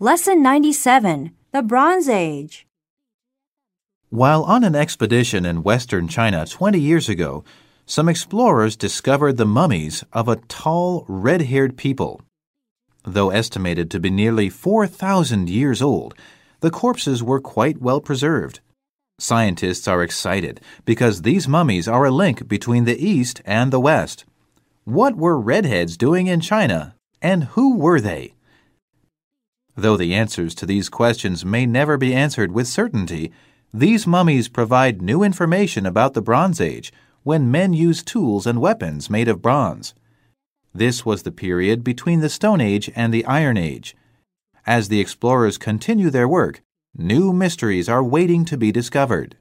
Lesson 97 The Bronze Age. While on an expedition in western China 20 years ago, some explorers discovered the mummies of a tall, red haired people. Though estimated to be nearly 4,000 years old, the corpses were quite well preserved. Scientists are excited because these mummies are a link between the East and the West. What were redheads doing in China, and who were they? Though the answers to these questions may never be answered with certainty, these mummies provide new information about the Bronze Age when men used tools and weapons made of bronze. This was the period between the Stone Age and the Iron Age. As the explorers continue their work, new mysteries are waiting to be discovered.